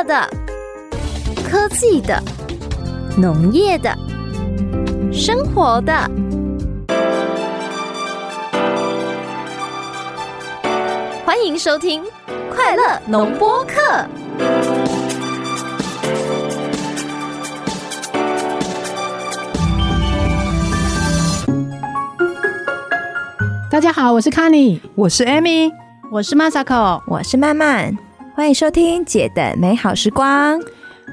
乐的、科技的、农业的、生活的。欢迎收听《快乐农播课》。大家好，我是 c a n n y 我是 Amy，我是 Masako，我是曼曼，欢迎收听姐的美好时光。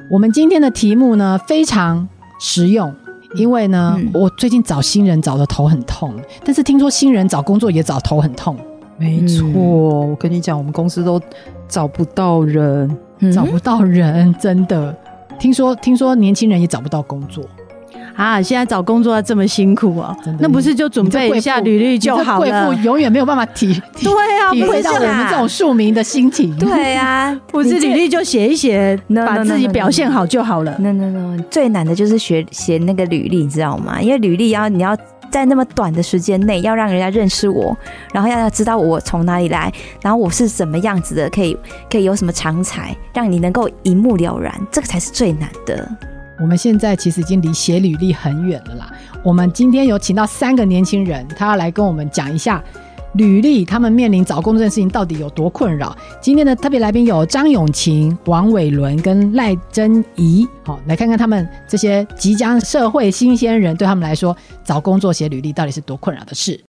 我们今天的题目呢非常实用，因为呢，我最近找新人找的头很痛，但是听说新人找工作也找头很痛。没错，我跟你讲，我们公司都找不到人，找不到人，真的。听说听说年轻人也找不到工作。啊！现在找工作要这么辛苦啊？那不是就准备一下履历就好了？贵妇永远没有办法体对啊，体会到我们这种庶民的心情。对啊，不是履历就写一写，把自己表现好就好了。no no no，最难的就是学写那个履历，你知道吗？因为履历要你要在那么短的时间内要让人家认识我，然后要要知道我从哪里来，然后我是怎么样子的，可以可以有什么长才，让你能够一目了然，这个才是最难的。我们现在其实已经离写履历很远了啦。我们今天有请到三个年轻人，他要来跟我们讲一下履历，他们面临找工作这件事情到底有多困扰。今天的特别来宾有张永晴、王伟伦跟赖珍怡，好，来看看他们这些即将社会新鲜人，对他们来说找工作写履历到底是多困扰的事。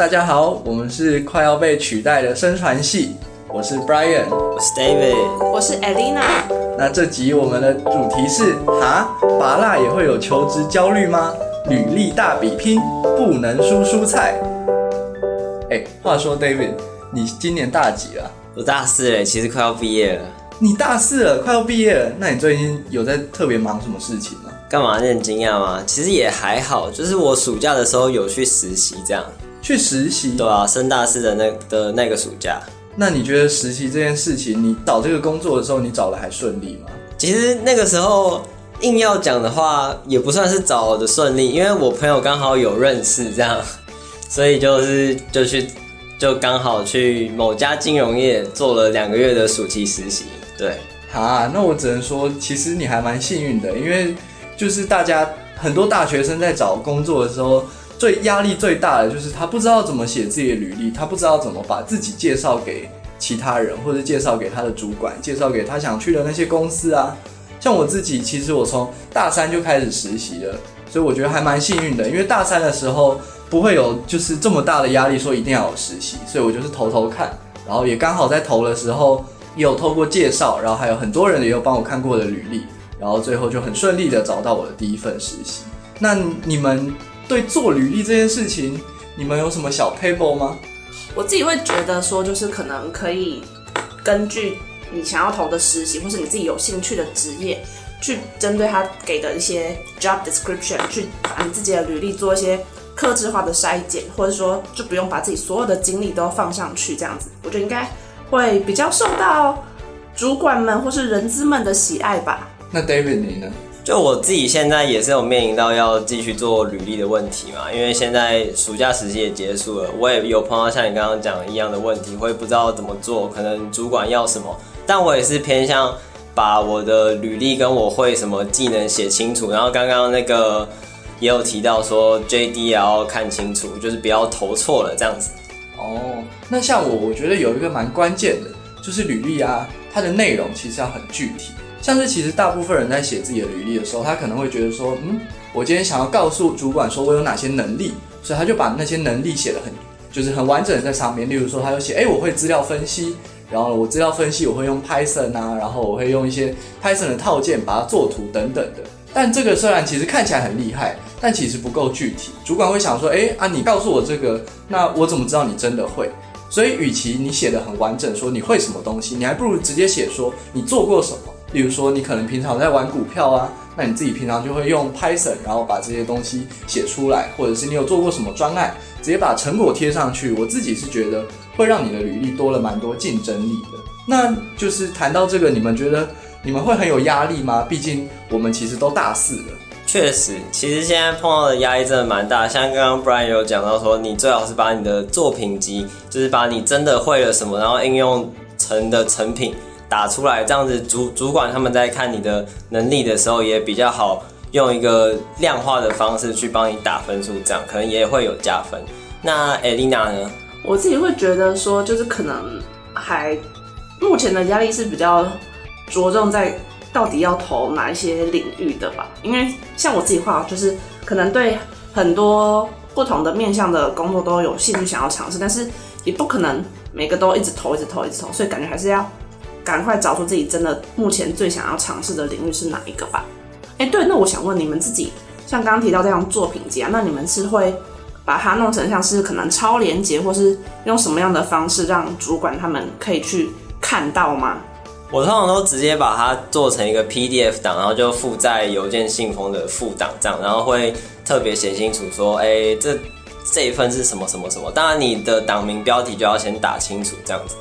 大家好，我们是快要被取代的声传系，我是 Brian，我是 David，我是 Elena。那这集我们的主题是：哈，拔蜡也会有求职焦虑吗？履历大比拼，不能输蔬菜。哎，话说 David，你今年大几了？我大四嘞，其实快要毕业了。你大四了，快要毕业了，那你最近有在特别忙什么事情吗？干嘛？你很惊讶吗？其实也还好，就是我暑假的时候有去实习这样。去实习，对啊，升大四的那的那个暑假。那你觉得实习这件事情，你找这个工作的时候，你找的还顺利吗？其实那个时候硬要讲的话，也不算是找的顺利，因为我朋友刚好有认识这样，所以就是就去就刚好去某家金融业做了两个月的暑期实习。对，啊，那我只能说，其实你还蛮幸运的，因为就是大家很多大学生在找工作的时候。最压力最大的就是他不知道怎么写自己的履历，他不知道怎么把自己介绍给其他人，或者介绍给他的主管，介绍给他想去的那些公司啊。像我自己，其实我从大三就开始实习了，所以我觉得还蛮幸运的，因为大三的时候不会有就是这么大的压力，说一定要有实习，所以我就是投投看，然后也刚好在投的时候也有透过介绍，然后还有很多人也有帮我看过的履历，然后最后就很顺利的找到我的第一份实习。那你们？对做履历这件事情，你们有什么小 paper 吗？我自己会觉得说，就是可能可以根据你想要投的实习，或是你自己有兴趣的职业，去针对他给的一些 job description，去把你自己的履历做一些克制化的筛检，或者说就不用把自己所有的精力都放上去，这样子，我觉得应该会比较受到主管们或是人资们的喜爱吧。那 David 你呢？就我自己现在也是有面临到要继续做履历的问题嘛，因为现在暑假时期也结束了，我也有碰到像你刚刚讲一样的问题，会不知道怎么做，可能主管要什么，但我也是偏向把我的履历跟我会什么技能写清楚，然后刚刚那个也有提到说 JD 也要看清楚，就是不要投错了这样子。哦，那像我，我觉得有一个蛮关键的，就是履历啊，它的内容其实要很具体。像是其实大部分人在写自己的履历的时候，他可能会觉得说，嗯，我今天想要告诉主管说我有哪些能力，所以他就把那些能力写的很，就是很完整在上面。例如说，他就写，哎，我会资料分析，然后我资料分析我会用 Python 啊，然后我会用一些 Python 的套件把它做图等等的。但这个虽然其实看起来很厉害，但其实不够具体。主管会想说，哎啊，你告诉我这个，那我怎么知道你真的会？所以，与其你写的很完整，说你会什么东西，你还不如直接写说你做过什么。例如说，你可能平常在玩股票啊，那你自己平常就会用 Python，然后把这些东西写出来，或者是你有做过什么专案，直接把成果贴上去。我自己是觉得会让你的履历多了蛮多竞争力的。那就是谈到这个，你们觉得你们会很有压力吗？毕竟我们其实都大四了。确实，其实现在碰到的压力真的蛮大。像刚刚 Brian 有讲到说，你最好是把你的作品集，就是把你真的会了什么，然后应用成的成品打出来，这样子主主管他们在看你的能力的时候也比较好，用一个量化的方式去帮你打分数，这样可能也会有加分。那 Elena 呢？我自己会觉得说，就是可能还目前的压力是比较着重在。到底要投哪一些领域的吧？因为像我自己话，就是可能对很多不同的面向的工作都有兴趣，想要尝试，但是也不可能每个都一直投，一直投，一直投，所以感觉还是要赶快找出自己真的目前最想要尝试的领域是哪一个吧。哎，对，那我想问你们自己，像刚刚提到这样作品集啊，那你们是会把它弄成像是可能超连接，或是用什么样的方式让主管他们可以去看到吗？我通常都直接把它做成一个 PDF 档，然后就附在邮件信封的附档这样，然后会特别写清楚说，哎，这这一份是什么什么什么。当然，你的档名标题就要先打清楚这样子。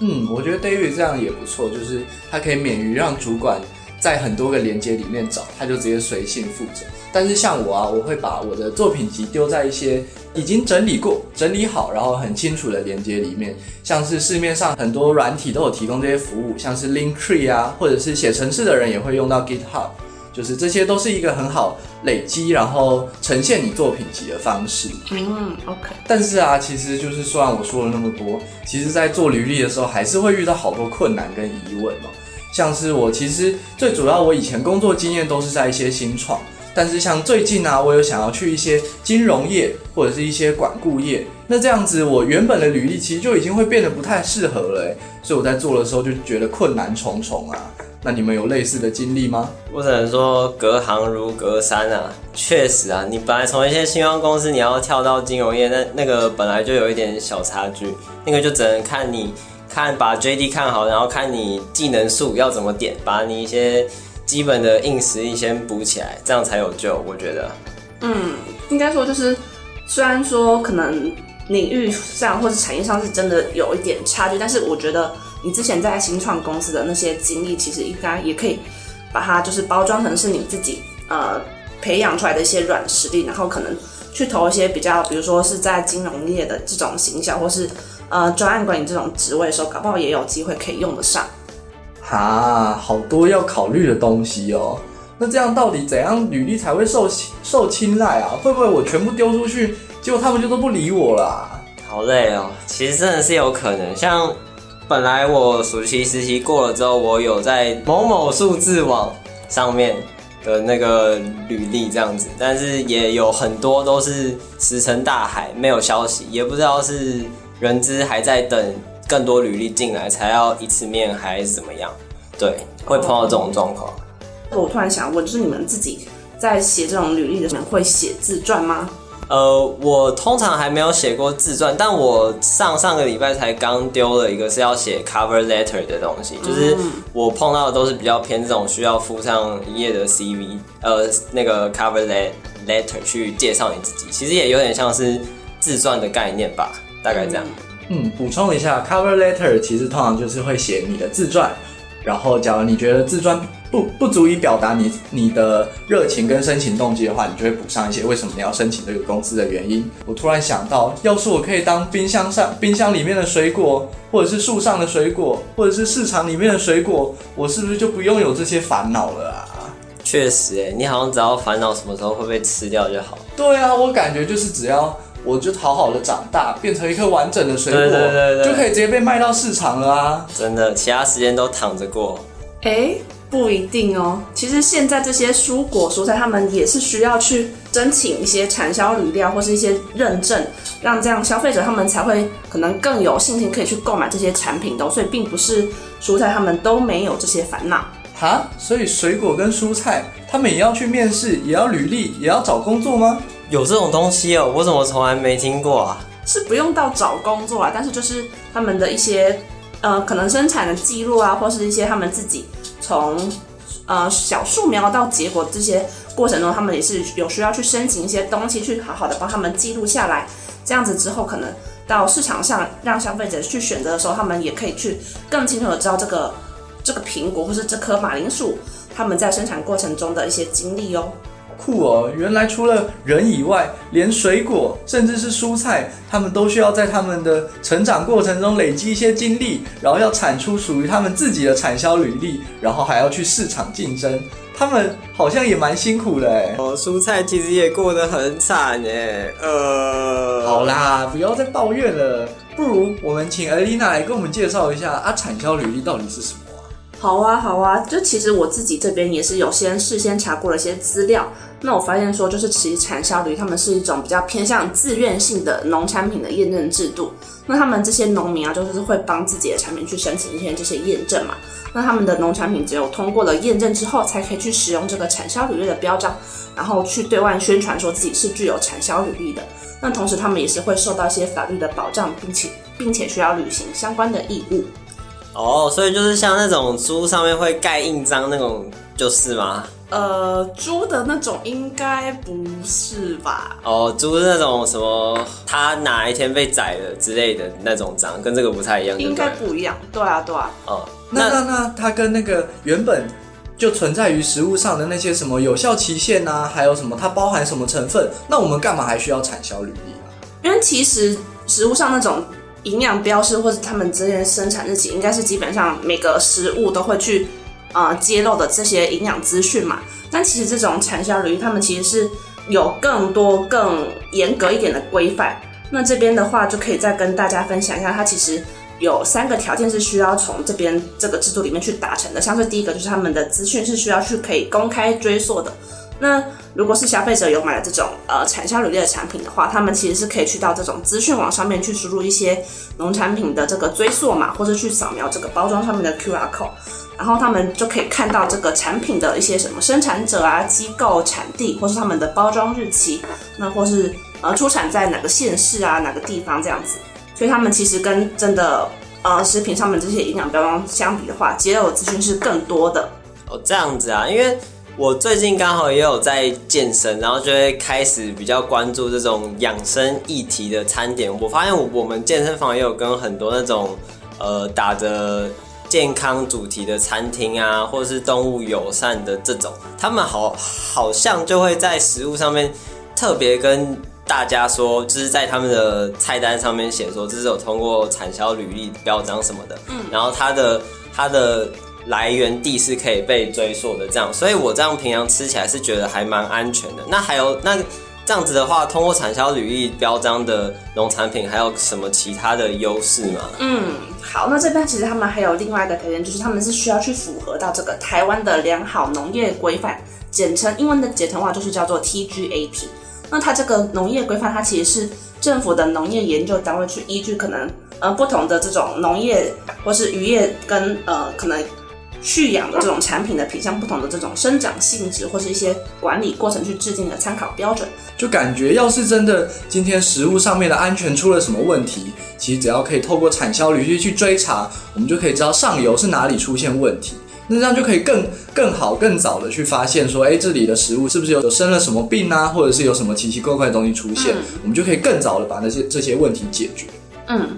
嗯，我觉得 David 这样也不错，就是他可以免于让主管在很多个连接里面找，他就直接随性负责。但是像我啊，我会把我的作品集丢在一些。已经整理过、整理好，然后很清楚的连接里面，像是市面上很多软体都有提供这些服务，像是 Linktree 啊，或者是写程式的人也会用到 GitHub，就是这些都是一个很好累积，然后呈现你作品集的方式。嗯，OK。但是啊，其实就是虽然我说了那么多，其实在做履历的时候，还是会遇到好多困难跟疑问哦。像是我其实最主要，我以前工作经验都是在一些新创。但是像最近啊，我有想要去一些金融业或者是一些管顾业，那这样子我原本的履历其实就已经会变得不太适合了，所以我在做的时候就觉得困难重重啊。那你们有类似的经历吗？我只能说隔行如隔山啊，确实啊，你本来从一些新创公司你要跳到金融业，那那个本来就有一点小差距，那个就只能看你看把 JD 看好，然后看你技能数要怎么点，把你一些。基本的硬实力先补起来，这样才有救。我觉得，嗯，应该说就是，虽然说可能领域上或者产业上是真的有一点差距，但是我觉得你之前在新创公司的那些经历，其实应该也可以把它就是包装成是你自己呃培养出来的一些软实力，然后可能去投一些比较，比如说是在金融业的这种形象，或是呃专案管理这种职位的时候，搞不好也有机会可以用得上。啊，好多要考虑的东西哦。那这样到底怎样履历才会受受青睐啊？会不会我全部丢出去，结果他们就都不理我啦？好累哦。其实真的是有可能，像本来我暑期实习过了之后，我有在某某数字网上面的那个履历这样子，但是也有很多都是石沉大海，没有消息，也不知道是人资还在等。更多履历进来才要一次面还是怎么样？对，会碰到这种状况。我突然想问，就是你们自己在写这种履历的时候，会写自传吗？呃，我通常还没有写过自传，但我上上个礼拜才刚丢了一个是要写 cover letter 的东西，就是我碰到的都是比较偏这种需要附上一页的 CV，呃，那个 cover letter 去介绍你自己，其实也有点像是自传的概念吧，大概这样。嗯，补充一下，cover letter 其实通常就是会写你的自传，然后假如你觉得自传不不足以表达你你的热情跟申请动机的话，你就会补上一些为什么你要申请这个公司的原因。我突然想到，要是我可以当冰箱上冰箱里面的水果，或者是树上的水果，或者是市场里面的水果，我是不是就不用有这些烦恼了啊？确实，哎，你好像只要烦恼什么时候会被吃掉就好。对啊，我感觉就是只要。我就好好的长大，变成一颗完整的水果，就可以直接被卖到市场了啊！真的，其他时间都躺着过。哎，不一定哦。其实现在这些蔬果蔬菜，他们也是需要去申请一些产销履料或是一些认证，让这样消费者他们才会可能更有信心可以去购买这些产品的。所以，并不是蔬菜他们都没有这些烦恼。哈，所以水果跟蔬菜他们也要去面试，也要履历，也要找工作吗？有这种东西哦，我怎么从来没听过啊？是不用到找工作啊，但是就是他们的一些呃，可能生产的记录啊，或是一些他们自己从呃小树苗到结果这些过程中，他们也是有需要去申请一些东西，去好好的帮他们记录下来。这样子之后，可能到市场上让消费者去选择的时候，他们也可以去更清楚的知道这个这个苹果或是这颗马铃薯他们在生产过程中的一些经历哦。酷哦！原来除了人以外，连水果甚至是蔬菜，他们都需要在他们的成长过程中累积一些经历，然后要产出属于他们自己的产销履历，然后还要去市场竞争。他们好像也蛮辛苦的哎。哦，蔬菜其实也过得很惨哎。呃，好啦，不要再抱怨了。不如我们请艾丽娜来跟我们介绍一下啊，产销履历到底是什么？好啊，好啊，就其实我自己这边也是有先事先查过了一些资料，那我发现说，就是其实产销履他们是一种比较偏向自愿性的农产品的验证制度。那他们这些农民啊，就是会帮自己的产品去申请一些这些验证嘛。那他们的农产品只有通过了验证之后，才可以去使用这个产销履历的标章，然后去对外宣传说自己是具有产销履历的。那同时，他们也是会受到一些法律的保障，并且并且需要履行相关的义务。哦，所以就是像那种猪上面会盖印章那种，就是吗？呃，猪的那种应该不是吧？哦，猪是那种什么，它哪一天被宰了之类的那种章，跟这个不太一样。应该不一样，对啊，对啊。哦，那那那它跟那个原本就存在于食物上的那些什么有效期限啊，还有什么它包含什么成分？那我们干嘛还需要产销履历啊？因为其实食物上那种。营养标识或者他们之间生产日期，应该是基本上每个食物都会去呃揭露的这些营养资讯嘛。但其实这种产销履历，他们其实是有更多更严格一点的规范。那这边的话，就可以再跟大家分享一下，它其实有三个条件是需要从这边这个制度里面去达成的。像是第一个，就是他们的资讯是需要去可以公开追溯的。那如果是消费者有买了这种呃产销履历的产品的话，他们其实是可以去到这种资讯网上面去输入一些农产品的这个追溯码，或者去扫描这个包装上面的 QR code，然后他们就可以看到这个产品的一些什么生产者啊、机构、产地，或是他们的包装日期，那或是呃出产在哪个县市啊、哪个地方这样子。所以他们其实跟真的呃食品上面这些营养标装相比的话，揭露的资讯是更多的。哦，这样子啊，因为。我最近刚好也有在健身，然后就会开始比较关注这种养生议题的餐点。我发现我我们健身房也有跟很多那种呃打着健康主题的餐厅啊，或者是动物友善的这种，他们好好像就会在食物上面特别跟大家说，就是在他们的菜单上面写说这是有通过产销履历表彰什么的，嗯，然后他的他的。来源地是可以被追溯的，这样，所以我这样平常吃起来是觉得还蛮安全的。那还有那这样子的话，通过产销履历标章的农产品，还有什么其他的优势吗？嗯，好，那这边其实他们还有另外一个条件，就是他们是需要去符合到这个台湾的良好农业规范，简称英文的简称话就是叫做 TGAP。那它这个农业规范，它其实是政府的农业研究单位去依据可能呃不同的这种农业或是渔业跟呃可能。蓄养的这种产品的品相不同的这种生长性质或是一些管理过程去制定的参考标准，就感觉要是真的今天食物上面的安全出了什么问题，其实只要可以透过产销履历去追查，我们就可以知道上游是哪里出现问题，那这样就可以更更好更早的去发现说，哎，这里的食物是不是有有生了什么病啊，或者是有什么奇奇怪怪的东西出现，我们就可以更早的把那些这些问题解决。嗯。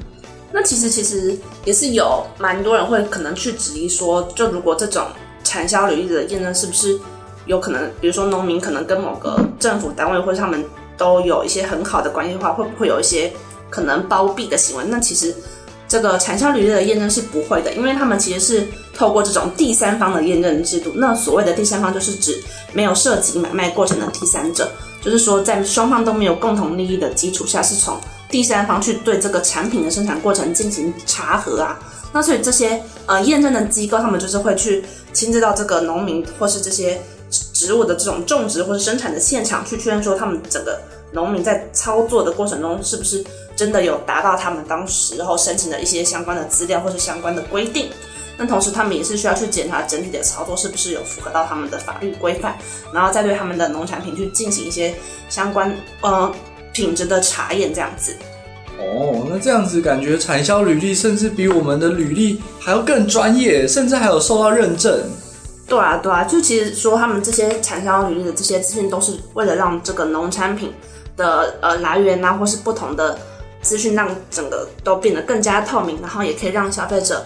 那其实其实也是有蛮多人会可能去质疑说，就如果这种产销履历的验证是不是有可能，比如说农民可能跟某个政府单位或者他们都有一些很好的关系的话，会不会有一些可能包庇的行为？那其实这个产销履历的验证是不会的，因为他们其实是透过这种第三方的验证制度。那所谓的第三方就是指没有涉及买卖过程的第三者，就是说在双方都没有共同利益的基础下，是从。第三方去对这个产品的生产过程进行查核啊，那所以这些呃验证的机构，他们就是会去亲自到这个农民或是这些植物的这种种植或者生产的现场去确认说，他们整个农民在操作的过程中是不是真的有达到他们当时候申请的一些相关的资料或是相关的规定。那同时他们也是需要去检查整体的操作是不是有符合到他们的法律规范，然后再对他们的农产品去进行一些相关呃。品质的查验这样子，哦，那这样子感觉产销履历甚至比我们的履历还要更专业，甚至还有受到认证。对啊，对啊，就其实说他们这些产销履历的这些资讯，都是为了让这个农产品的呃来源啊，或是不同的资讯让整个都变得更加透明，然后也可以让消费者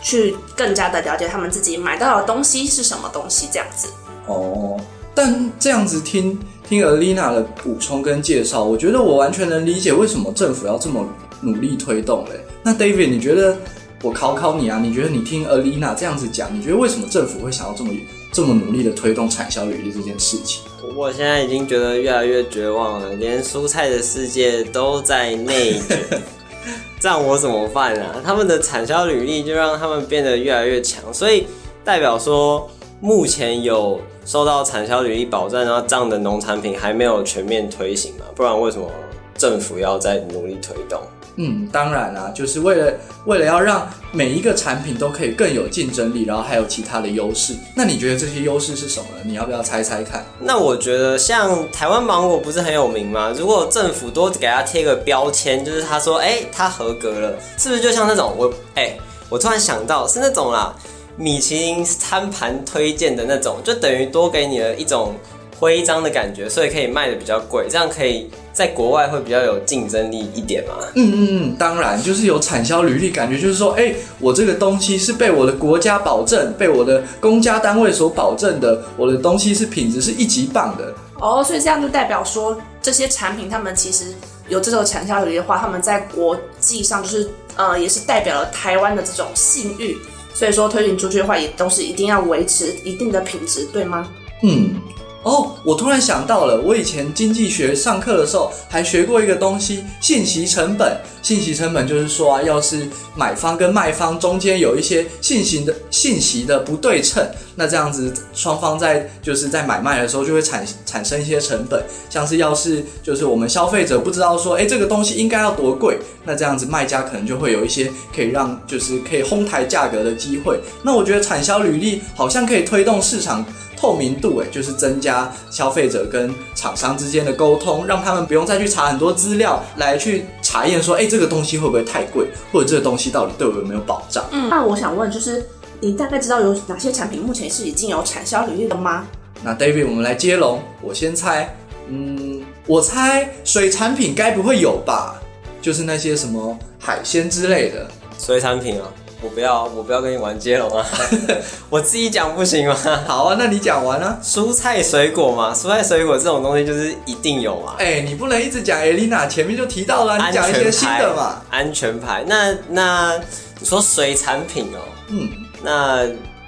去更加的了解他们自己买到的东西是什么东西，这样子。哦，但这样子听听 Alina 的补充跟介绍，我觉得我完全能理解为什么政府要这么努力推动嘞。那 David，你觉得我考考你啊？你觉得你听 Alina 这样子讲，你觉得为什么政府会想要这么这么努力的推动产销履历这件事情？我现在已经觉得越来越绝望了，连蔬菜的世界都在内卷，这样我怎么办啊？他们的产销履历就让他们变得越来越强，所以代表说目前有受到产销履历保障，然后这样的农产品还没有全面推行嘛？不然为什么政府要再努力推动？嗯，当然啦，就是为了为了要让每一个产品都可以更有竞争力，然后还有其他的优势。那你觉得这些优势是什么呢？你要不要猜猜看？那我觉得像台湾芒果不是很有名吗？如果政府多给它贴个标签，就是他说，哎，它合格了，是不是就像那种我，哎，我突然想到是那种啦，米其林餐盘推荐的那种，就等于多给你了一种徽章的感觉，所以可以卖的比较贵，这样可以。在国外会比较有竞争力一点嘛？嗯嗯嗯，当然，就是有产销履历，感觉就是说，哎，我这个东西是被我的国家保证，被我的公家单位所保证的，我的东西是品质是一级棒的。哦，所以这样就代表说，这些产品他们其实有这种产销履历的话，他们在国际上就是呃，也是代表了台湾的这种信誉，所以说推行出去的话，也都是一定要维持一定的品质，对吗？嗯。哦，我突然想到了，我以前经济学上课的时候还学过一个东西——信息成本。信息成本就是说啊，要是买方跟卖方中间有一些信息的信息的不对称，那这样子双方在就是在买卖的时候就会产产生一些成本。像是要是就是我们消费者不知道说，哎，这个东西应该要多贵，那这样子卖家可能就会有一些可以让就是可以哄抬价格的机会。那我觉得产销履历好像可以推动市场。透明度，哎，就是增加消费者跟厂商之间的沟通，让他们不用再去查很多资料来去查验说，哎，这个东西会不会太贵，或者这个东西到底对我有没有保障？嗯，那我想问，就是你大概知道有哪些产品目前是已经有产销履历的吗？那 David，我们来接龙，我先猜，嗯，我猜水产品该不会有吧？就是那些什么海鲜之类的水产品啊。我不要，我不要跟你玩接龙啊！我自己讲不行吗？好啊，那你讲完啊。蔬菜水果嘛，蔬菜水果这种东西就是一定有嘛。哎，你不能一直讲艾琳娜前面就提到了，你讲一些新的嘛。安全牌，那那你说水产品哦，嗯，那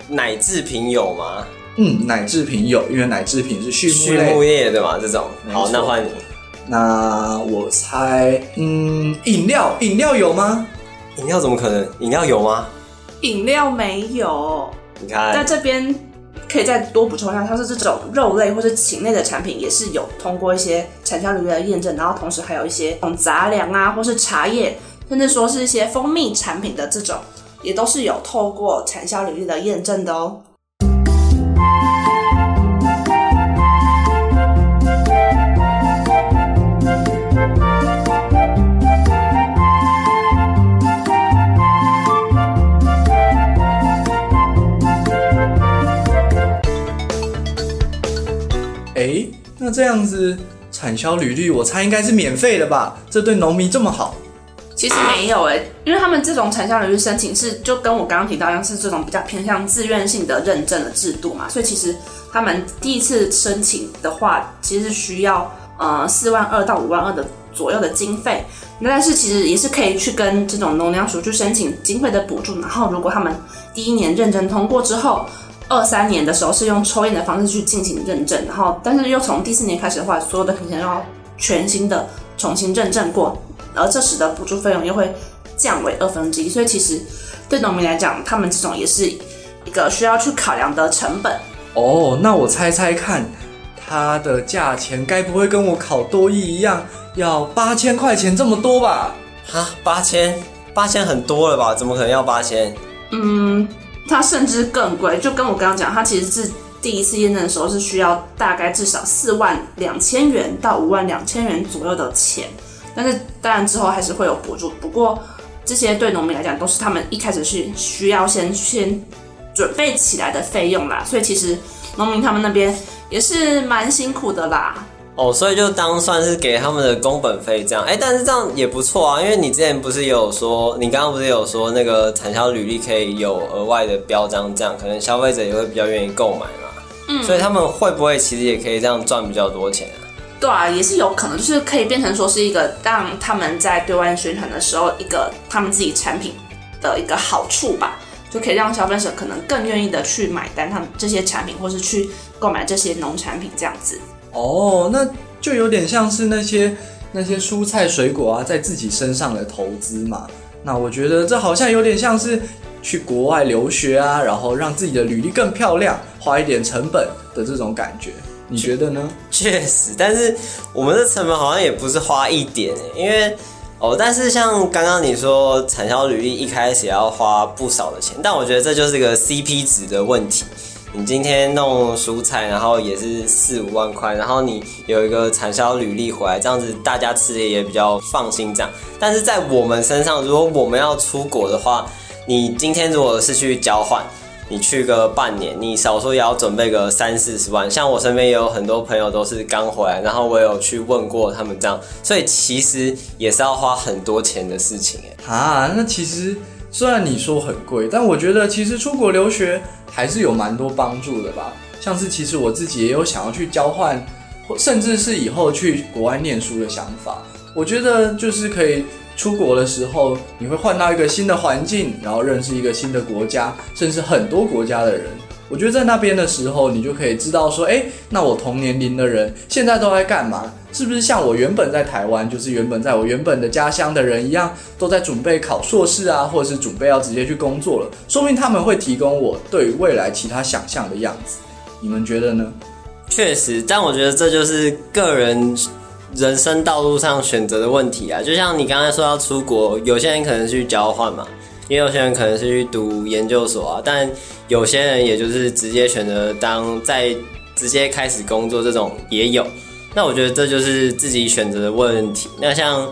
奶制品有吗？嗯，奶制品有，因为奶制品是畜畜牧业的嘛，这种。好，那换你。那我猜，嗯，饮料，饮料有吗？饮料怎么可能？饮料有吗？饮料没有。你看，在这边可以再多补充一下，它是这种肉类或是禽类的产品，也是有通过一些产销履历的验证，然后同时还有一些杂粮啊，或是茶叶，甚至说是一些蜂蜜产品的这种，也都是有透过产销履历的验证的哦。这样子产销履历，我猜应该是免费的吧？这对农民这么好？其实没有哎，因为他们这种产销履历申请是就跟我刚刚提到一样，是这种比较偏向自愿性的认证的制度嘛，所以其实他们第一次申请的话，其实需要呃四万二到五万二的左右的经费。那但是其实也是可以去跟这种农粮署去申请经费的补助，然后如果他们第一年认证通过之后。二三年的时候是用抽验的方式去进行认证，然后但是又从第四年开始的话，所有的品种要全新的重新认证过，而这使得补助费用又会降为二分之一，所以其实对农民来讲，他们这种也是一个需要去考量的成本。哦，那我猜猜看，它的价钱该不会跟我考多亿一样，要八千块钱这么多吧？哈，八千，八千很多了吧？怎么可能要八千？嗯。它甚至更贵，就跟我刚刚讲，它其实是第一次验证的时候是需要大概至少四万两千元到五万两千元左右的钱，但是当然之后还是会有补助。不过这些对农民来讲都是他们一开始是需要先先准备起来的费用啦，所以其实农民他们那边也是蛮辛苦的啦。哦，所以就当算是给他们的工本费这样。哎，但是这样也不错啊，因为你之前不是有说，你刚刚不是有说那个产销履历可以有额外的标章，这样可能消费者也会比较愿意购买嘛。嗯，所以他们会不会其实也可以这样赚比较多钱啊？对啊，也是有可能，就是可以变成说是一个让他们在对外宣传的时候，一个他们自己产品的一个好处吧，就可以让消费者可能更愿意的去买单他们这些产品，或是去购买这些农产品这样子。哦，那就有点像是那些那些蔬菜水果啊，在自己身上的投资嘛。那我觉得这好像有点像是去国外留学啊，然后让自己的履历更漂亮，花一点成本的这种感觉。你觉得呢？确实，但是我们的成本好像也不是花一点，因为哦，但是像刚刚你说产销履历一开始要花不少的钱，但我觉得这就是一个 CP 值的问题。你今天弄蔬菜，然后也是四五万块，然后你有一个产销履历回来，这样子大家吃的也比较放心。这样，但是在我们身上，如果我们要出国的话，你今天如果是去交换，你去个半年，你少说也要准备个三四十万。像我身边也有很多朋友都是刚回来，然后我有去问过他们这样，所以其实也是要花很多钱的事情哎。啊，那其实虽然你说很贵，但我觉得其实出国留学。还是有蛮多帮助的吧，像是其实我自己也有想要去交换，甚至是以后去国外念书的想法。我觉得就是可以出国的时候，你会换到一个新的环境，然后认识一个新的国家，甚至很多国家的人。我觉得在那边的时候，你就可以知道说，哎，那我同年龄的人现在都在干嘛？是不是像我原本在台湾，就是原本在我原本的家乡的人一样，都在准备考硕士啊，或者是准备要直接去工作了？说明他们会提供我对于未来其他想象的样子。你们觉得呢？确实，但我觉得这就是个人人生道路上选择的问题啊。就像你刚才说要出国，有些人可能去交换嘛。也有些人可能是去读研究所啊，但有些人也就是直接选择当在直接开始工作这种也有。那我觉得这就是自己选择的问题。那像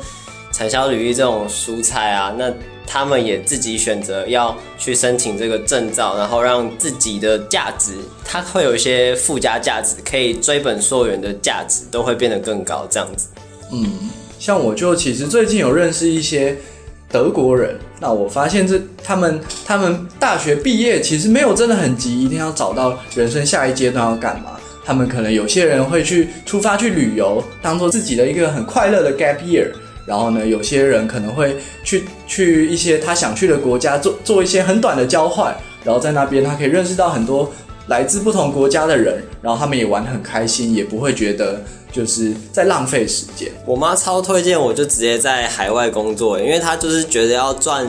产销履历这种蔬菜啊，那他们也自己选择要去申请这个证照，然后让自己的价值，它会有一些附加价值，可以追本溯源的价值都会变得更高。这样子，嗯，像我就其实最近有认识一些。德国人，那我发现这他们他们大学毕业其实没有真的很急，一定要找到人生下一阶段要干嘛。他们可能有些人会去出发去旅游，当做自己的一个很快乐的 gap year。然后呢，有些人可能会去去一些他想去的国家做做一些很短的交换，然后在那边他可以认识到很多来自不同国家的人，然后他们也玩得很开心，也不会觉得。就是在浪费时间。我妈超推荐我，就直接在海外工作，因为她就是觉得要赚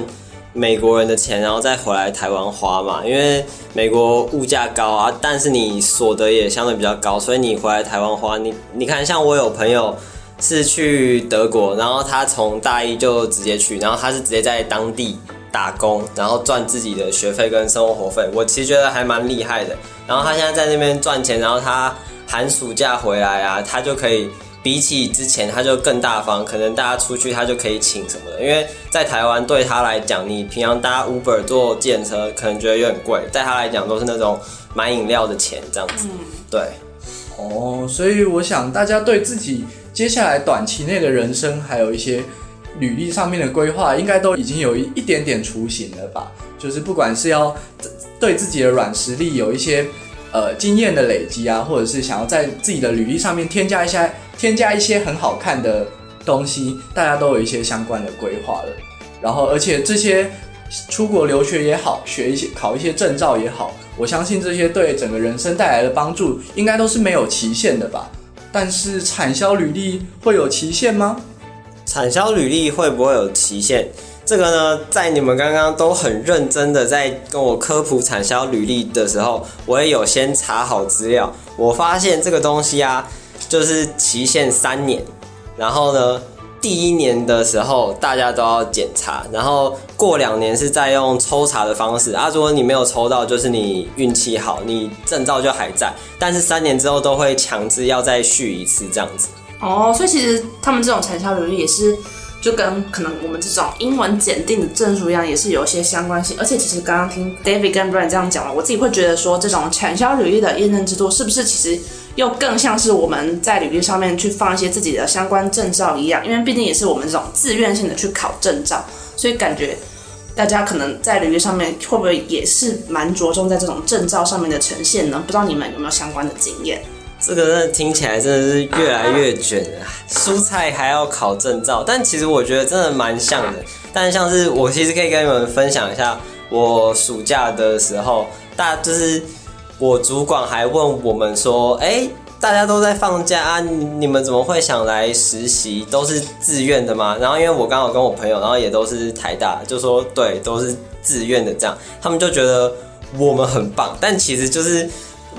美国人的钱，然后再回来台湾花嘛。因为美国物价高啊，但是你所得也相对比较高，所以你回来台湾花，你你看，像我有朋友是去德国，然后他从大一就直接去，然后他是直接在当地打工，然后赚自己的学费跟生活费。我其实觉得还蛮厉害的。然后他现在在那边赚钱，然后他。寒暑假回来啊，他就可以比起之前他就更大方，可能大家出去他就可以请什么的。因为在台湾对他来讲，你平常搭 Uber 坐电车可能觉得有点贵，在他来讲都是那种买饮料的钱这样子。对，哦，所以我想大家对自己接下来短期内的人生，还有一些履历上面的规划，应该都已经有一点点雏形了吧？就是不管是要对自己的软实力有一些。呃，经验的累积啊，或者是想要在自己的履历上面添加一些添加一些很好看的东西，大家都有一些相关的规划了。然后，而且这些出国留学也好，学一些考一些证照也好，我相信这些对整个人生带来的帮助，应该都是没有期限的吧？但是产销履历会有期限吗？产销履历会不会有期限？这个呢，在你们刚刚都很认真的在跟我科普产销履历的时候，我也有先查好资料。我发现这个东西啊，就是期限三年。然后呢，第一年的时候大家都要检查，然后过两年是再用抽查的方式啊。如果你没有抽到，就是你运气好，你证照就还在。但是三年之后都会强制要再续一次这样子。哦，所以其实他们这种产销履历也是。就跟可能我们这种英文检定的证书一样，也是有一些相关性。而且其实刚刚听 David 跟 Brian 这样讲了，我自己会觉得说，这种产销履历的验证制度是不是其实又更像是我们在履历上面去放一些自己的相关证照一样？因为毕竟也是我们这种自愿性的去考证照，所以感觉大家可能在履历上面会不会也是蛮着重在这种证照上面的呈现呢？不知道你们有没有相关的经验？这个真的听起来真的是越来越卷了，蔬菜还要考证照，但其实我觉得真的蛮像的。但像是我其实可以跟你们分享一下，我暑假的时候，大就是我主管还问我们说，哎，大家都在放假啊，你们怎么会想来实习？都是自愿的吗？然后因为我刚好跟我朋友，然后也都是台大，就说对，都是自愿的这样，他们就觉得我们很棒，但其实就是。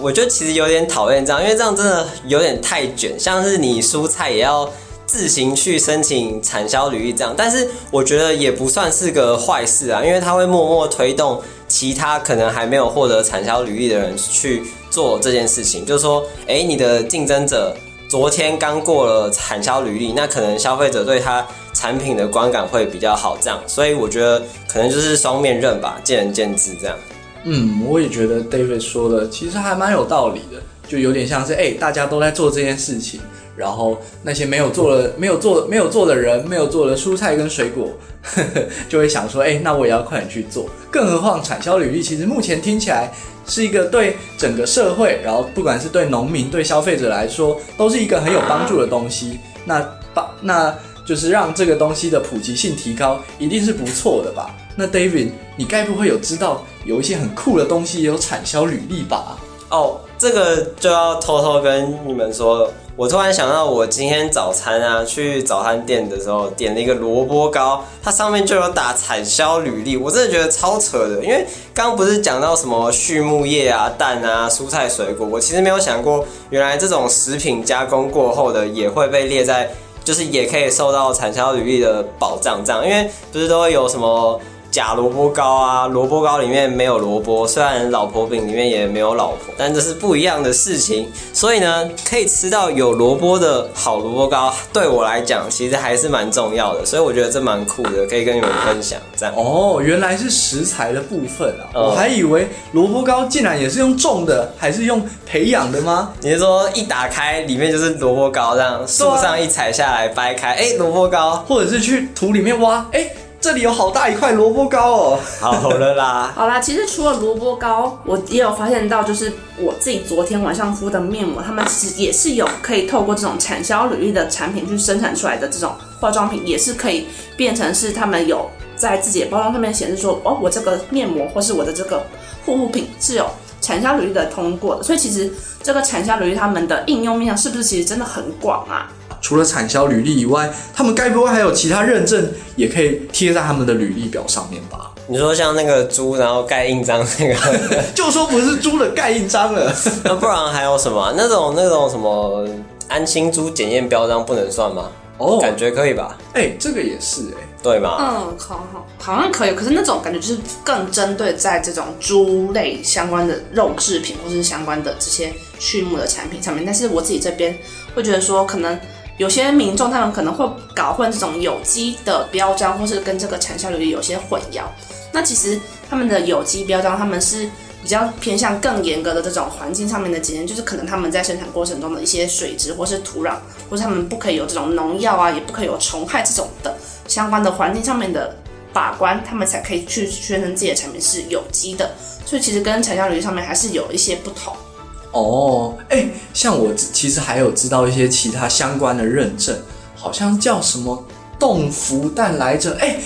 我觉得其实有点讨厌这样，因为这样真的有点太卷，像是你蔬菜也要自行去申请产销履历这样，但是我觉得也不算是个坏事啊，因为它会默默推动其他可能还没有获得产销履历的人去做这件事情，就是说，哎，你的竞争者昨天刚过了产销履历，那可能消费者对他产品的观感会比较好，这样，所以我觉得可能就是双面刃吧，见仁见智这样。嗯，我也觉得 David 说的其实还蛮有道理的，就有点像是哎，大家都在做这件事情，然后那些没有做了、没有做、没有做的人，没有做的蔬菜跟水果，就会想说，哎，那我也要快点去做。更何况产销履历，其实目前听起来是一个对整个社会，然后不管是对农民、对消费者来说，都是一个很有帮助的东西。那把那就是让这个东西的普及性提高，一定是不错的吧？那 David，你该不会有知道有一些很酷的东西有产销履历吧？哦，这个就要偷偷跟你们说。我突然想到，我今天早餐啊，去早餐店的时候点了一个萝卜糕，它上面就有打产销履历，我真的觉得超扯的。因为刚刚不是讲到什么畜牧业啊、蛋啊、蔬菜水果，我其实没有想过，原来这种食品加工过后的也会被列在，就是也可以受到产销履历的保障，这样，因为不是都会有什么。假萝卜糕啊，萝卜糕里面没有萝卜，虽然老婆饼里面也没有老婆，但这是不一样的事情。所以呢，可以吃到有萝卜的好萝卜糕，对我来讲其实还是蛮重要的。所以我觉得这蛮酷的，可以跟你们分享。这样哦，原来是食材的部分啊，我还以为萝卜糕竟然也是用种的，还是用培养的吗？你是说一打开里面就是萝卜糕，这样树上一采下来掰开，哎，萝卜糕，或者是去土里面挖，哎。这里有好大一块萝卜糕哦！好了啦，好啦，其实除了萝卜糕，我也有发现到，就是我自己昨天晚上敷的面膜，他们其实也是有可以透过这种产销履历的产品去生产出来的这种化妆品，也是可以变成是他们有在自己的包装上面显示说，哦，我这个面膜或是我的这个护肤品是有产销履历的通过的。所以其实这个产销履历他们的应用面向是不是其实真的很广啊？除了产销履历以外，他们该不会还有其他认证也可以贴在他们的履历表上面吧？你说像那个猪，然后盖印章那个，就说不是猪的盖印章了。那不然还有什么？那种那种什么安心猪检验标章不能算吗？哦，感觉可以吧？哎，这个也是哎，对吗？嗯，好好好像可以。可是那种感觉就是更针对在这种猪类相关的肉制品或者是相关的这些畜牧的产品上面。但是我自己这边会觉得说，可能。有些民众他们可能会搞混这种有机的标章，或是跟这个产销履历有些混淆。那其实他们的有机标章，他们是比较偏向更严格的这种环境上面的检验，就是可能他们在生产过程中的一些水质，或是土壤，或是他们不可以有这种农药啊，也不可以有虫害这种的相关的环境上面的把关，他们才可以去宣称自己的产品是有机的。所以其实跟产销履历上面还是有一些不同。哦，哎，像我其实还有知道一些其他相关的认证，好像叫什么冻福蛋来着？哎，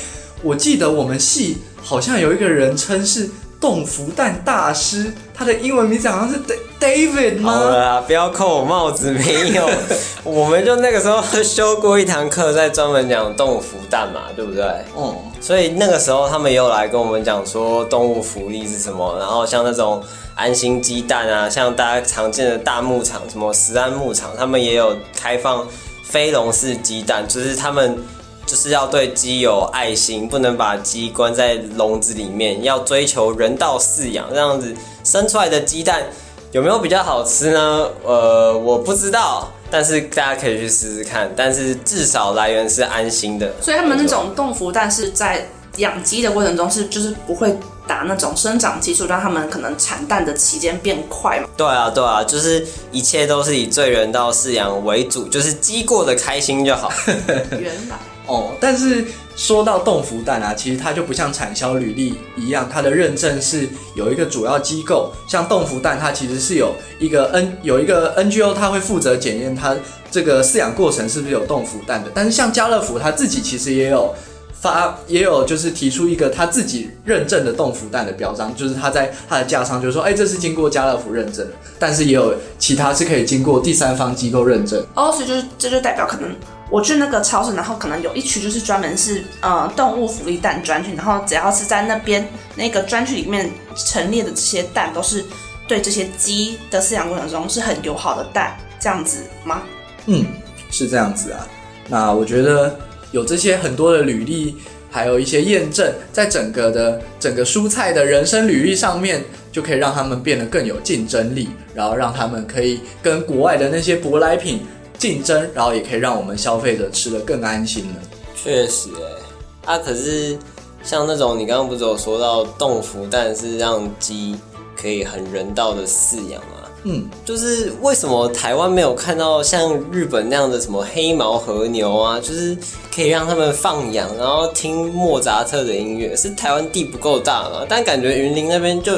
我记得我们系好像有一个人称是冻福蛋大师，他的英文名字好像是对 David 吗？好了，不要扣我帽子，没有，我们就那个时候修过一堂课，在专门讲动物福蛋嘛，对不对？嗯，所以那个时候他们也有来跟我们讲说动物福利是什么，然后像那种。安心鸡蛋啊，像大家常见的大牧场，什么石安牧场，他们也有开放飞笼式鸡蛋，就是他们就是要对鸡有爱心，不能把鸡关在笼子里面，要追求人道饲养，这样子生出来的鸡蛋有没有比较好吃呢？呃，我不知道，但是大家可以去试试看，但是至少来源是安心的。所以他们那种冻福蛋是在养鸡的过程中是就是不会打那种生长激素，让他们可能产蛋的期间变快嘛。对啊，对啊，就是一切都是以最人道饲养为主，就是鸡过得开心就好。原来哦，但是说到冻福蛋啊，其实它就不像产销履历一样，它的认证是有一个主要机构，像冻福蛋，它其实是有一个 N 有一个 NGO，它会负责检验它这个饲养过程是不是有冻福蛋的。但是像家乐福，它自己其实也有发，也有就是提出一个他自己认证的冻福蛋的标章，就是他在它的架上就说，哎，这是经过家乐福认证，但是也有其他是可以经过第三方机构认证。哦，所以就是这就代表可能我去那个超市，然后可能有一区就是专门是呃动物福利蛋专区，然后只要是在那边那个专区里面陈列的这些蛋，都是对这些鸡的饲养过程中是很友好的蛋，这样子吗？嗯，是这样子啊。那我觉得有这些很多的履历，还有一些验证，在整个的整个蔬菜的人生履历上面，就可以让他们变得更有竞争力，然后让他们可以跟国外的那些舶来品竞争，然后也可以让我们消费者吃得更安心呢。确实、欸，啊，可是像那种你刚刚不是有说到冻福蛋是让鸡可以很人道的饲养吗？嗯，就是为什么台湾没有看到像日本那样的什么黑毛和牛啊，就是可以让他们放养，然后听莫扎特的音乐，是台湾地不够大吗？但感觉云林那边就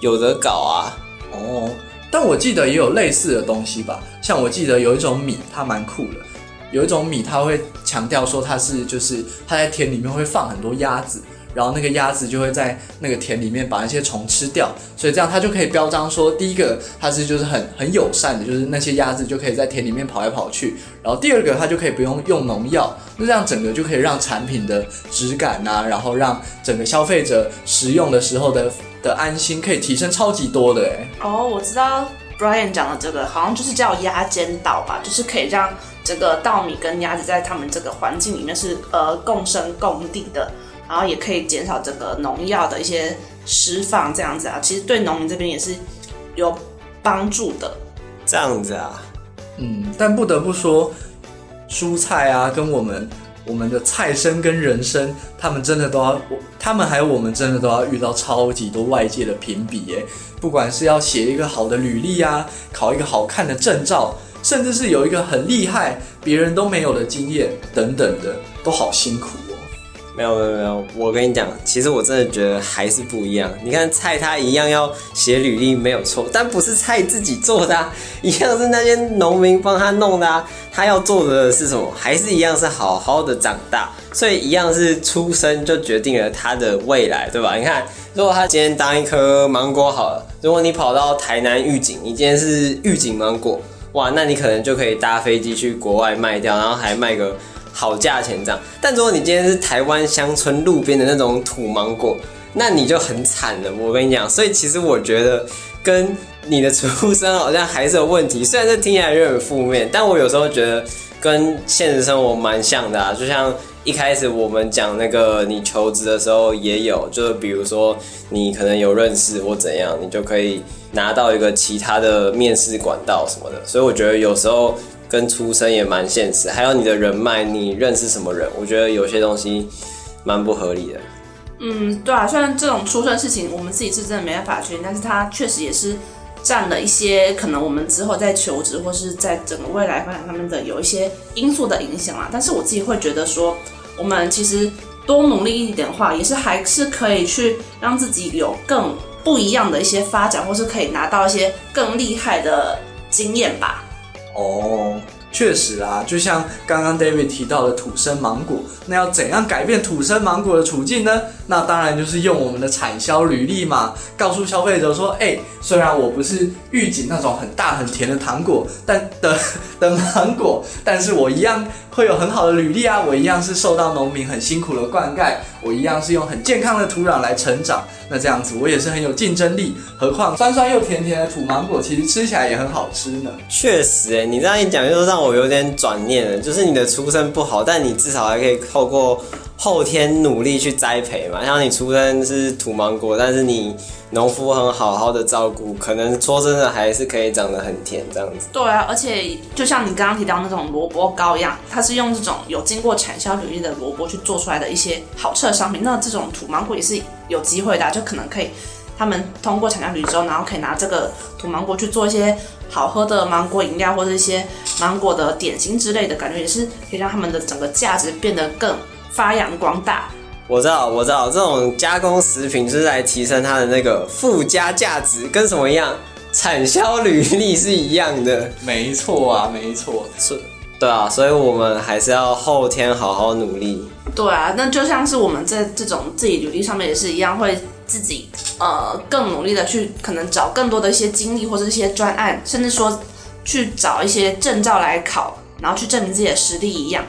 有得搞啊。哦，但我记得也有类似的东西吧，像我记得有一种米，它蛮酷的，有一种米它会强调说它是就是它在田里面会放很多鸭子。然后那个鸭子就会在那个田里面把那些虫吃掉，所以这样它就可以标章说，第一个它是就是很很友善的，就是那些鸭子就可以在田里面跑来跑去。然后第二个它就可以不用用农药，那这样整个就可以让产品的质感呐、然后让整个消费者食用的时候的的安心可以提升超级多的哎。哦，我知道 Brian 讲的这个好像就是叫鸭尖岛吧，就是可以让这个稻米跟鸭子在他们这个环境里面是呃共生共地的。然后也可以减少这个农药的一些释放，这样子啊，其实对农民这边也是有帮助的。这样子啊，嗯，但不得不说，蔬菜啊，跟我们我们的菜生跟人生，他们真的都要，他们还有我们真的都要遇到超级多外界的评比耶，不管是要写一个好的履历啊，考一个好看的证照，甚至是有一个很厉害别人都没有的经验等等的，都好辛苦。没有没有没有，我跟你讲，其实我真的觉得还是不一样。你看菜他一样要写履历没有错，但不是菜自己做的、啊，一样是那些农民帮他弄的啊。他要做的是什么？还是一样是好好的长大，所以一样是出生就决定了他的未来，对吧？你看，如果他今天当一颗芒果好了，如果你跑到台南预警，你今天是预警芒果，哇，那你可能就可以搭飞机去国外卖掉，然后还卖个。好价钱这样，但如果你今天是台湾乡村路边的那种土芒果，那你就很惨了。我跟你讲，所以其实我觉得跟你的出身好像还是有问题。虽然这听起来有点负面，但我有时候觉得跟现实生活蛮像的啊。就像一开始我们讲那个你求职的时候也有，就是比如说你可能有认识或怎样，你就可以拿到一个其他的面试管道什么的。所以我觉得有时候。跟出身也蛮现实，还有你的人脉，你认识什么人？我觉得有些东西蛮不合理的。嗯，对啊，虽然这种出身事情我们自己是真的没办法确定，但是它确实也是占了一些可能我们之后在求职或是在整个未来发展上面的有一些因素的影响啊。但是我自己会觉得说，我们其实多努力一点的话，也是还是可以去让自己有更不一样的一些发展，或是可以拿到一些更厉害的经验吧。哦，确实啊，就像刚刚 David 提到的土生芒果，那要怎样改变土生芒果的处境呢？那当然就是用我们的产销履历嘛，告诉消费者说，哎，虽然我不是预警那种很大很甜的糖果，但的 的芒果，但是我一样会有很好的履历啊，我一样是受到农民很辛苦的灌溉，我一样是用很健康的土壤来成长。那这样子我也是很有竞争力，何况酸酸又甜甜的土芒果，其实吃起来也很好吃呢。确实，哎，你这样一讲，就让我有点转念了。就是你的出身不好，但你至少还可以透过后天努力去栽培嘛。像你出身是土芒果，但是你农夫很好好的照顾，可能说真的还是可以长得很甜这样子。对啊，而且就像你刚刚提到那种萝卜糕一样，它是用这种有经过产销履历的萝卜去做出来的一些好吃的商品。那这种土芒果也是有机会的、就可能可以他们通过产销履历之后，然后可以拿这个土芒果去做一些好喝的芒果饮料或者一些芒果的点心之类的，感觉也是可以让他们的整个价值变得更发扬光大。我知道，我知道，这种加工食品就是来提升它的那个附加价值，跟什么一样？产销履历是一样的。没错啊，没错。是，对啊，所以我们还是要后天好好努力。对啊，那就像是我们在这种自己履历上面也是一样，会自己呃更努力的去可能找更多的一些经历或者一些专案，甚至说去找一些证照来考，然后去证明自己的实力一样。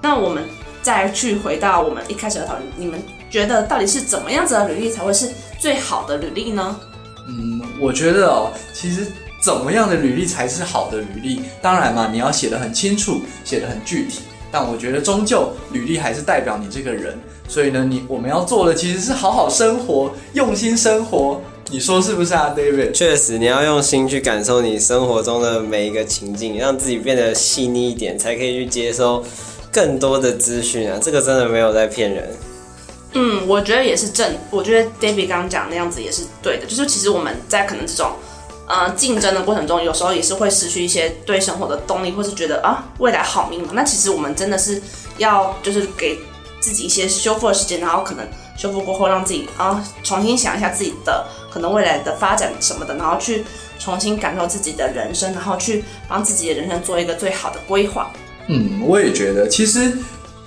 那我们再去回到我们一开始的讨论，你们觉得到底是怎么样子的履历才会是最好的履历呢？嗯，我觉得哦，其实怎么样的履历才是好的履历？当然嘛，你要写得很清楚，写得很具体。但我觉得终究履历还是代表你这个人，所以呢，你我们要做的其实是好好生活，用心生活。你说是不是啊，David？确实，你要用心去感受你生活中的每一个情境，让自己变得细腻一点，才可以去接收更多的资讯啊！这个真的没有在骗人。嗯，我觉得也是正，我觉得 David 刚刚讲那样子也是对的，就是其实我们在可能这种呃竞争的过程中，有时候也是会失去一些对生活的动力，或是觉得啊未来好迷茫。那其实我们真的是要就是给自己一些修复的时间，然后可能修复过后，让自己啊重新想一下自己的可能未来的发展什么的，然后去重新感受自己的人生，然后去帮自己的人生做一个最好的规划。嗯，我也觉得，其实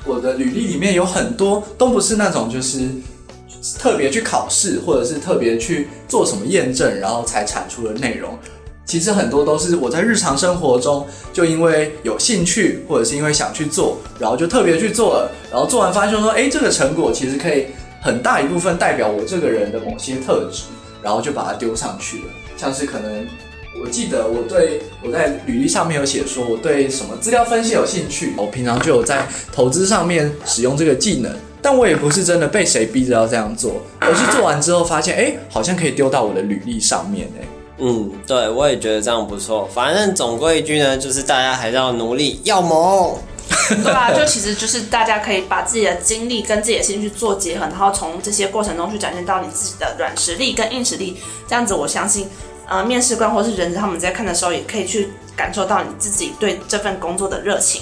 我的履历里面有很多都不是那种就是特别去考试，或者是特别去做什么验证，然后才产出的内容。其实很多都是我在日常生活中，就因为有兴趣，或者是因为想去做，然后就特别去做了，然后做完发现说，哎，这个成果其实可以很大一部分代表我这个人的某些特质，然后就把它丢上去了。像是可能我记得我对我在履历上面有写说，我对什么资料分析有兴趣，我平常就有在投资上面使用这个技能，但我也不是真的被谁逼着要这样做，而是做完之后发现，哎，好像可以丢到我的履历上面，哎。嗯，对，我也觉得这样不错。反正总归一句呢，就是大家还是要努力，要猛。对啊，就其实就是大家可以把自己的经历跟自己的兴趣做结合，然后从这些过程中去展现到你自己的软实力跟硬实力。这样子，我相信，呃，面试官或是人他们在看的时候，也可以去感受到你自己对这份工作的热情。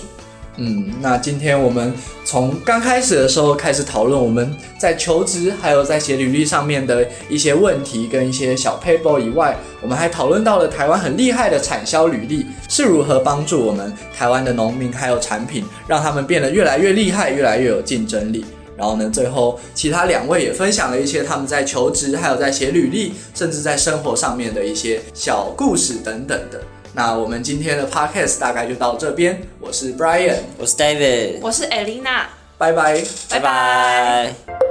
嗯，那今天我们从刚开始的时候开始讨论我们在求职还有在写履历上面的一些问题跟一些小 paper 以外，我们还讨论到了台湾很厉害的产销履历是如何帮助我们台湾的农民还有产品，让他们变得越来越厉害，越来越有竞争力。然后呢，最后其他两位也分享了一些他们在求职还有在写履历，甚至在生活上面的一些小故事等等的。那我们今天的 podcast 大概就到这边。我是 Brian，我是 David，我是 Elena，拜拜，拜拜。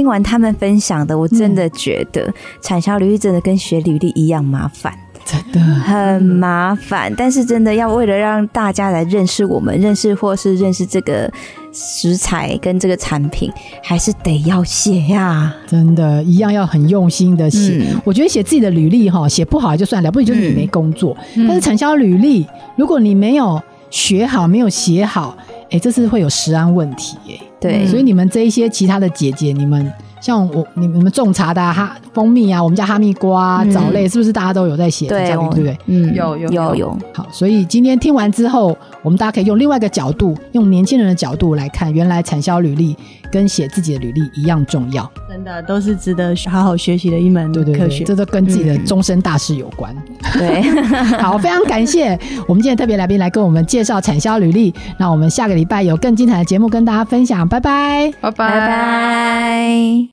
听完他们分享的，我真的觉得产销履历真的跟学履历一样麻烦，真的很麻烦。但是真的要为了让大家来认识我们，认识或是认识这个食材跟这个产品，还是得要写呀。真的，一样要很用心的写。我觉得写自己的履历哈，写不好就算了，不起就是你没工作。但是产销履历，如果你没有学好，没有写好，哎，这是会有食安问题耶。对，所以你们这一些其他的姐姐，你们像我，你们你们种茶的哈蜂蜜啊，我们家哈密瓜、藻类，是不是大家都有在写？对，对不对？嗯，有有有有。好，所以今天听完之后，我们大家可以用另外一个角度，用年轻人的角度来看，原来产销履历跟写自己的履历一样重要。真的都是值得好好学习的一门对对科学，这都跟自己的终身大事有关。对，好，非常感谢我们今天特别来宾来跟我们介绍产销履历。那我们下个礼拜有更精彩的节目跟大家分享，拜拜，拜拜拜。